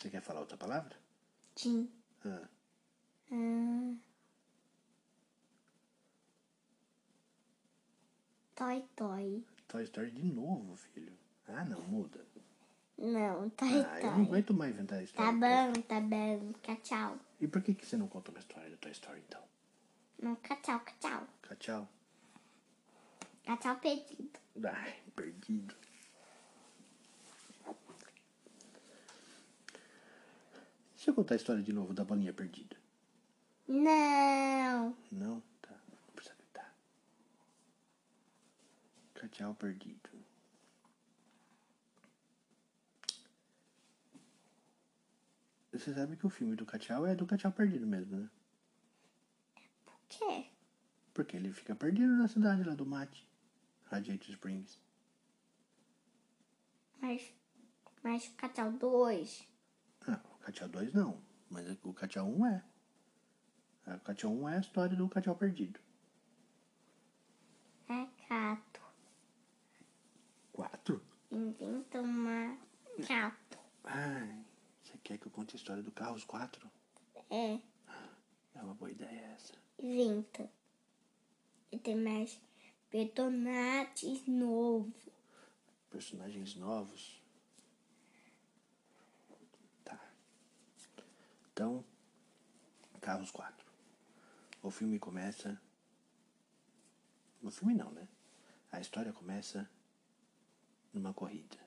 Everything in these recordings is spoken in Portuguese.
Você quer falar outra palavra? Sim. Ah, Ah. Toy Toy. Toy Story de novo, filho. Ah, não, muda. Não, Toy Ah, eu não Toy. aguento mais inventar Tá história. bom, tá bom. Tchau. E por que, que você não conta uma história do Toy Story, então? Não, tchau, tchau. Tchau. Tchau perdido. Ai, perdido. Deixa eu contar a história de novo da bolinha perdida. Não. Não? Tá. Não precisa gritar. Cachorro perdido. Você sabe que o filme do cachorro é do cachorro perdido mesmo, né? Por quê? Porque ele fica perdido na cidade lá do Mate, Radiator Springs. Mas, mas Cachorro 2 Cateau 2 não, mas é o Cateau 1 é. é. O Cateau 1 é a história do Cateau perdido. É cato. Quatro? Inventa uma cato. Ai, você quer que eu conte a história do Carros 4? É. É uma boa ideia essa. Inventa. E tem mais personagens novos. Personagens novos? Então, Carros 4. O filme começa. O filme não, né? A história começa numa corrida.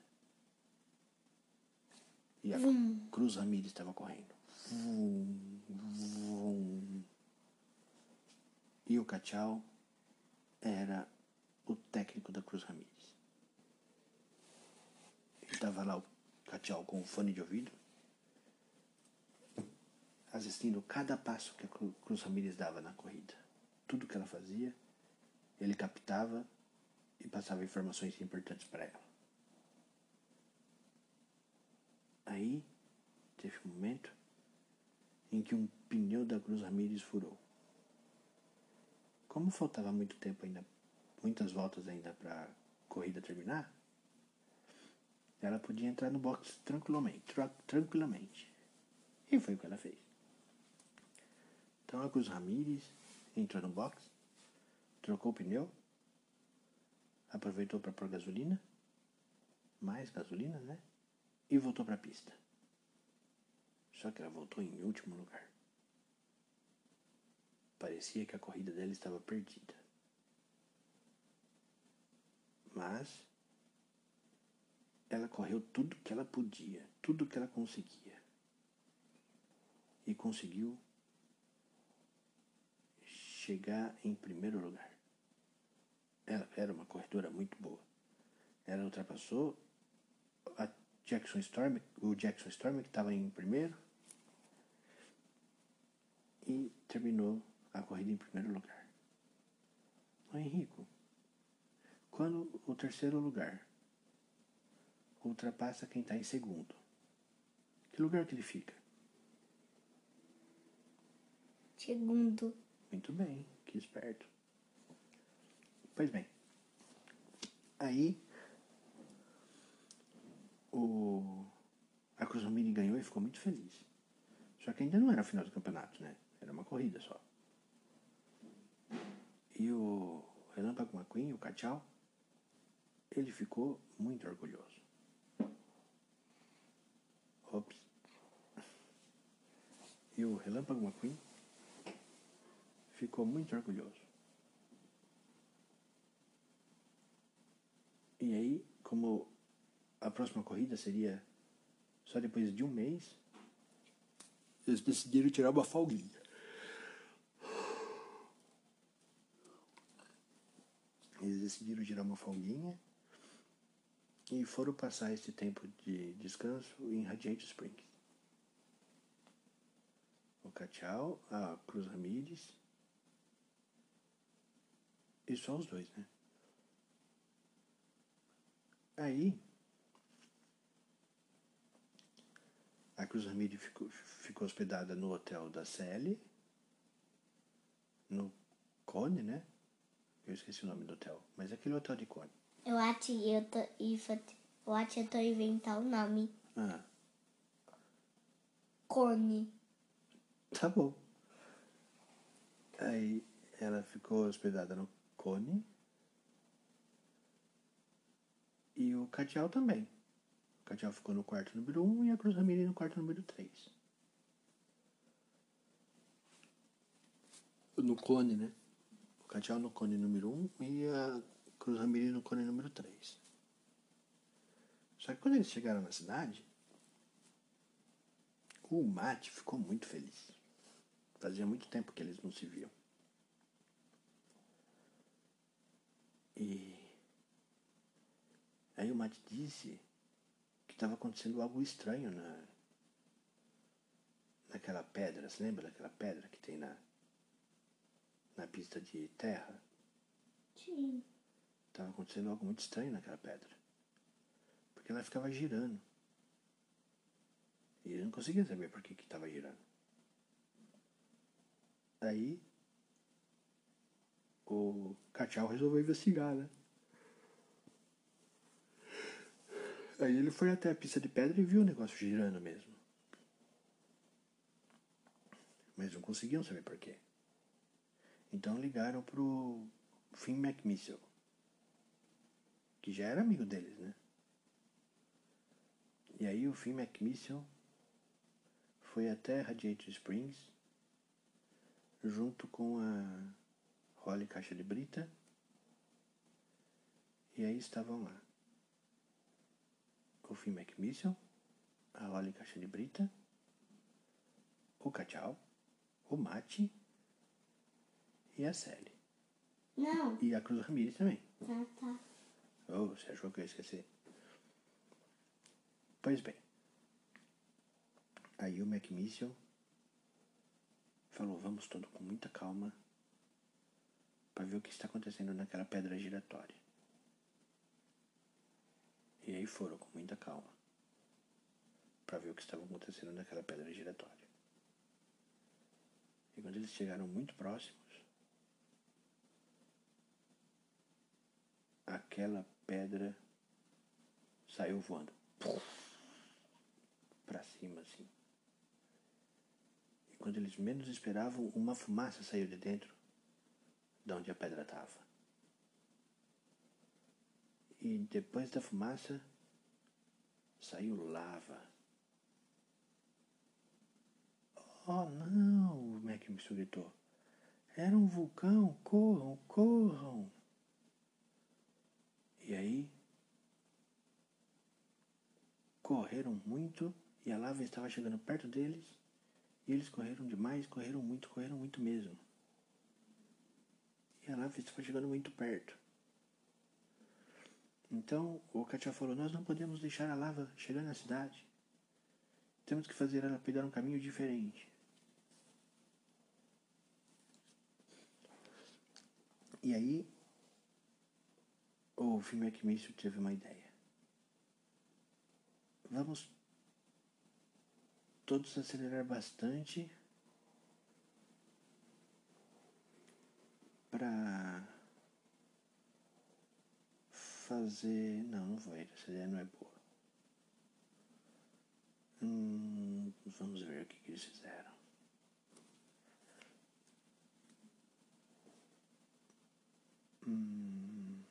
E a Cruz Ramirez estava correndo. Vum, vum. E o Cachau era o técnico da Cruz Ramirez. Estava lá o Cachau com o fone de ouvido, assistindo cada passo que a Cru- Cruz Ramirez dava na corrida. Tudo que ela fazia, ele captava e passava informações importantes para ela. Aí teve um momento em que um pneu da Cruz Ramirez furou. Como faltava muito tempo ainda, muitas voltas ainda para a corrida terminar, ela podia entrar no box tranquilamente, tra- tranquilamente. E foi o que ela fez. Então a Cruz Ramirez entrou no box, trocou o pneu, aproveitou para pôr gasolina, mais gasolina, né? E voltou para a pista. Só que ela voltou em último lugar. Parecia que a corrida dela estava perdida. Mas ela correu tudo que ela podia, tudo que ela conseguia. E conseguiu chegar em primeiro lugar. Ela era uma corredora muito boa. Ela ultrapassou a Jackson Storm, o Jackson Storm que estava em primeiro e terminou a corrida em primeiro lugar. Ô Henrico, quando o terceiro lugar ultrapassa quem está em segundo, que lugar que ele fica? Segundo. Muito bem, que esperto. Pois bem, aí o a ganhou e ficou muito feliz. Só que ainda não era o final do campeonato, né? Era uma corrida só. E o Relâmpago McQueen, o Cachau, ele ficou muito orgulhoso. Ops. E o Relâmpago McQueen ficou muito orgulhoso. E aí, como a próxima corrida seria só depois de um mês, eles decidiram tirar uma folguinha. Eles decidiram tirar uma folguinha e foram passar esse tempo de descanso em Radiante Springs. O Cachau, a Cruz Ramirez e só os dois, né? Aí a Cruz Ramirez ficou, ficou hospedada no hotel da Sally, no Cone, né? Eu esqueci o nome do hotel, mas é aquele hotel de Cone. Eu acho que eu tô, eu acho eu tô inventando o nome. Ah. cone. Tá bom. Aí ela ficou hospedada no cone. E o Catial também. O Catial ficou no quarto número 1 um, e a Cruz Ramirez no quarto número 3. No cone, né? O Catial no cone número 1 um, e a Cruz Ramirez no cone número 3. Só que quando eles chegaram na cidade, o Mate ficou muito feliz. Fazia muito tempo que eles não se viam. E aí o Mate disse que estava acontecendo algo estranho na naquela pedra. Você lembra daquela pedra que tem na na pista de terra? Sim. Estava acontecendo algo muito estranho naquela pedra. Porque ela ficava girando. E ele não conseguia saber por que estava girando. Aí o Cachau resolveu investigar, né? Aí ele foi até a pista de pedra e viu o negócio girando mesmo. Mas não conseguiam saber por quê. Então ligaram pro Finn McMissile, que já era amigo deles, né? E aí o Finn McMissile foi até Radiator Springs junto com a Holly Caixa de Brita e aí estavam lá o Finn McMissile, a Holly Caixa de Brita, o Cachau, o Mate e a Sally. Não. E a Cruz Ramirez também. Tá, tá. Oh, você achou que eu ia esquecer? Pois bem. Aí o McMissile falou, vamos todo com muita calma para ver o que está acontecendo naquela pedra giratória. E aí foram com muita calma para ver o que estava acontecendo naquela pedra giratória. E quando eles chegaram muito próximos, aquela pedra saiu voando para cima assim. E quando eles menos esperavam, uma fumaça saiu de dentro de onde a pedra estava. E depois da fumaça saiu lava. Oh não, o Mac me gritou. Era um vulcão, corram, corram. E aí correram muito e a lava estava chegando perto deles e eles correram demais, correram muito, correram muito mesmo. E a lava estava chegando muito perto. Então o Katia falou: Nós não podemos deixar a lava chegar na cidade. Temos que fazer ela pegar um caminho diferente. E aí o filme Akimício teve uma ideia. Vamos todos acelerar bastante para fazer. Não, não vai, essa ideia não é boa. Hum, vamos ver o que, que eles fizeram. Hum.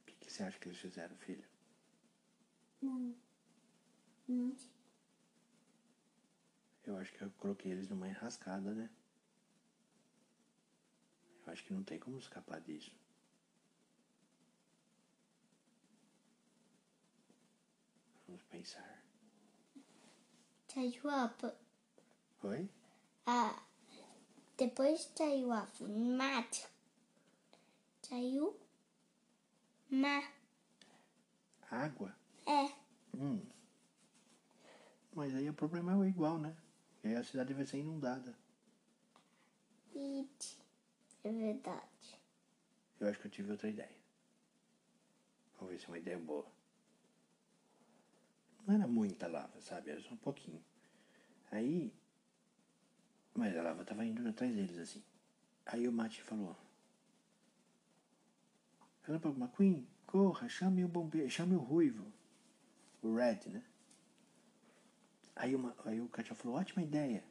O que, que você acha que eles fizeram, filho? Não. Não. Eu acho que eu coloquei eles numa enrascada, né? Eu acho que não tem como escapar disso. Vamos pensar. Saiu a... p- Oi? a... Depois saiu a fumaça. Saiu... Ma... Água? É. Hum. Mas aí o problema é igual, né? E aí a cidade vai ser inundada. It. É verdade. Eu acho que eu tive outra ideia. Vamos ver se é uma ideia boa. Não era muita lava, sabe? Era só um pouquinho. Aí. Mas a lava estava indo atrás deles assim. Aí o Mate falou: Relâmpago McQueen, corra, chame o bombeiro, chame o ruivo. o Red, né? Aí, uma, aí o Katia falou, ótima ideia.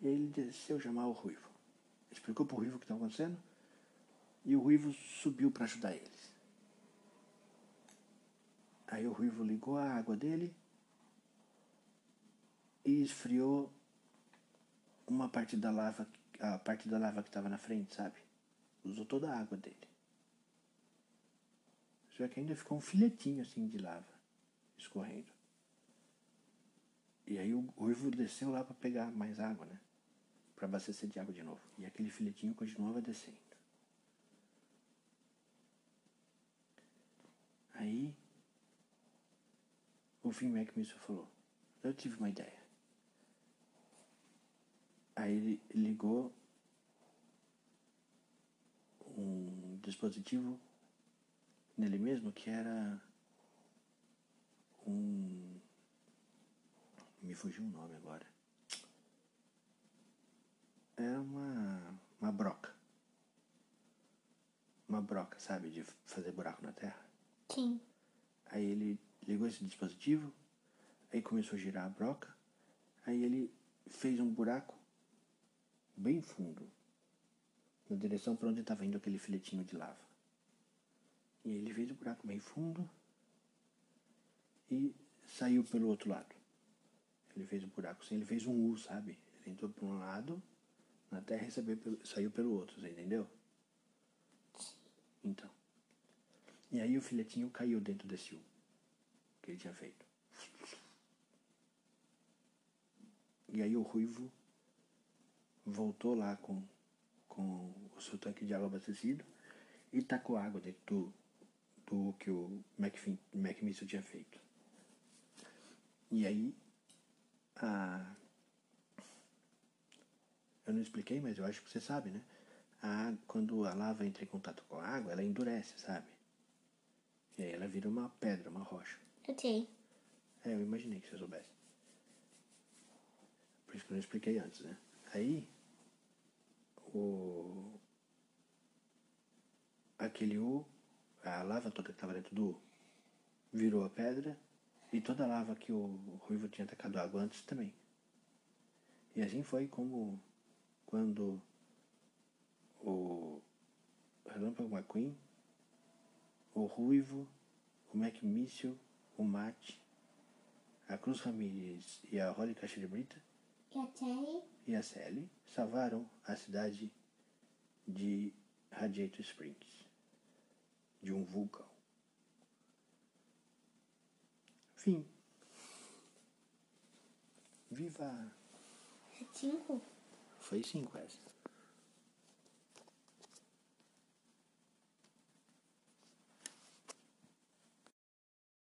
E ele desceu chamar o Ruivo. Explicou pro Ruivo o que estava acontecendo. E o Ruivo subiu para ajudar eles. Aí o Ruivo ligou a água dele e esfriou uma parte da lava, a parte da lava que estava na frente, sabe? Usou toda a água dele. Só que ainda ficou um filetinho assim de lava escorrendo. E aí o Ruivo desceu lá para pegar mais água, né? Para abastecer de água de novo. E aquele filetinho continuava descendo. Aí o Finn McMissile falou, eu tive uma ideia. Aí ele ligou um dispositivo nele mesmo que era um. Me fugiu o nome agora. Era uma. uma broca. Uma broca, sabe? De fazer buraco na terra. Sim. Aí ele ligou esse dispositivo, aí começou a girar a broca, aí ele fez um buraco bem fundo, na direção para onde estava indo aquele filetinho de lava. E aí ele fez o buraco bem fundo e saiu pelo outro lado. Ele fez o buraco assim, ele fez um U, sabe? Ele entrou por um lado na terra e saiu pelo, saiu pelo outro, você entendeu? Então. E aí o filetinho caiu dentro desse U que ele tinha feito. E aí o ruivo voltou lá com, com o seu tanque de água abastecido e tacou água dentro do, do que o McMissile tinha feito. E aí, a... eu não expliquei, mas eu acho que você sabe, né? A, quando a lava entra em contato com a água, ela endurece, sabe? E aí ela vira uma pedra, uma rocha. Eu sei. É, eu imaginei que você soubesse. Por isso que eu não expliquei antes, né? Aí, o... Aquele U, a lava toda que estava dentro do U, virou a pedra e toda a lava que o Ruivo tinha atacado água antes também. E assim foi como quando o Relâmpago McQueen, o Ruivo, o McMissile, o Mate, a Cruz Ramirez e a Holly Caixeira Brita E a Terry? e a Sally salvaram a cidade de Radiator Springs de um vulcão. Fim. Viva! É cinco? Foi cinco essa.